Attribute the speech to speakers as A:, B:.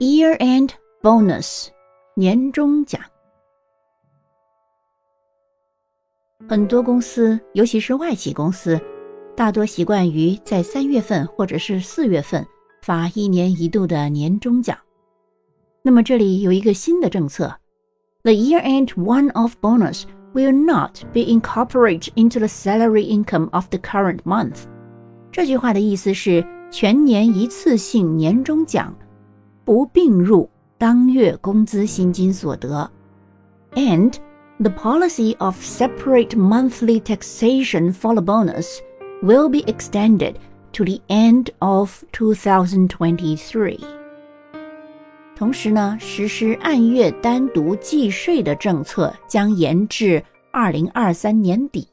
A: Year-end bonus，年终奖。很多公司，尤其是外企公司，大多习惯于在三月份或者是四月份发一年一度的年终奖。那么这里有一个新的政策：The year-end one-off bonus will not be incorporated into the salary income of the current month。这句话的意思是，全年一次性年终奖不并入当月工资薪金所得，and the policy of separate monthly taxation for the bonus will be extended to the end of 2023. 同时呢，实施按月单独计税的政策将延至二零二三年底。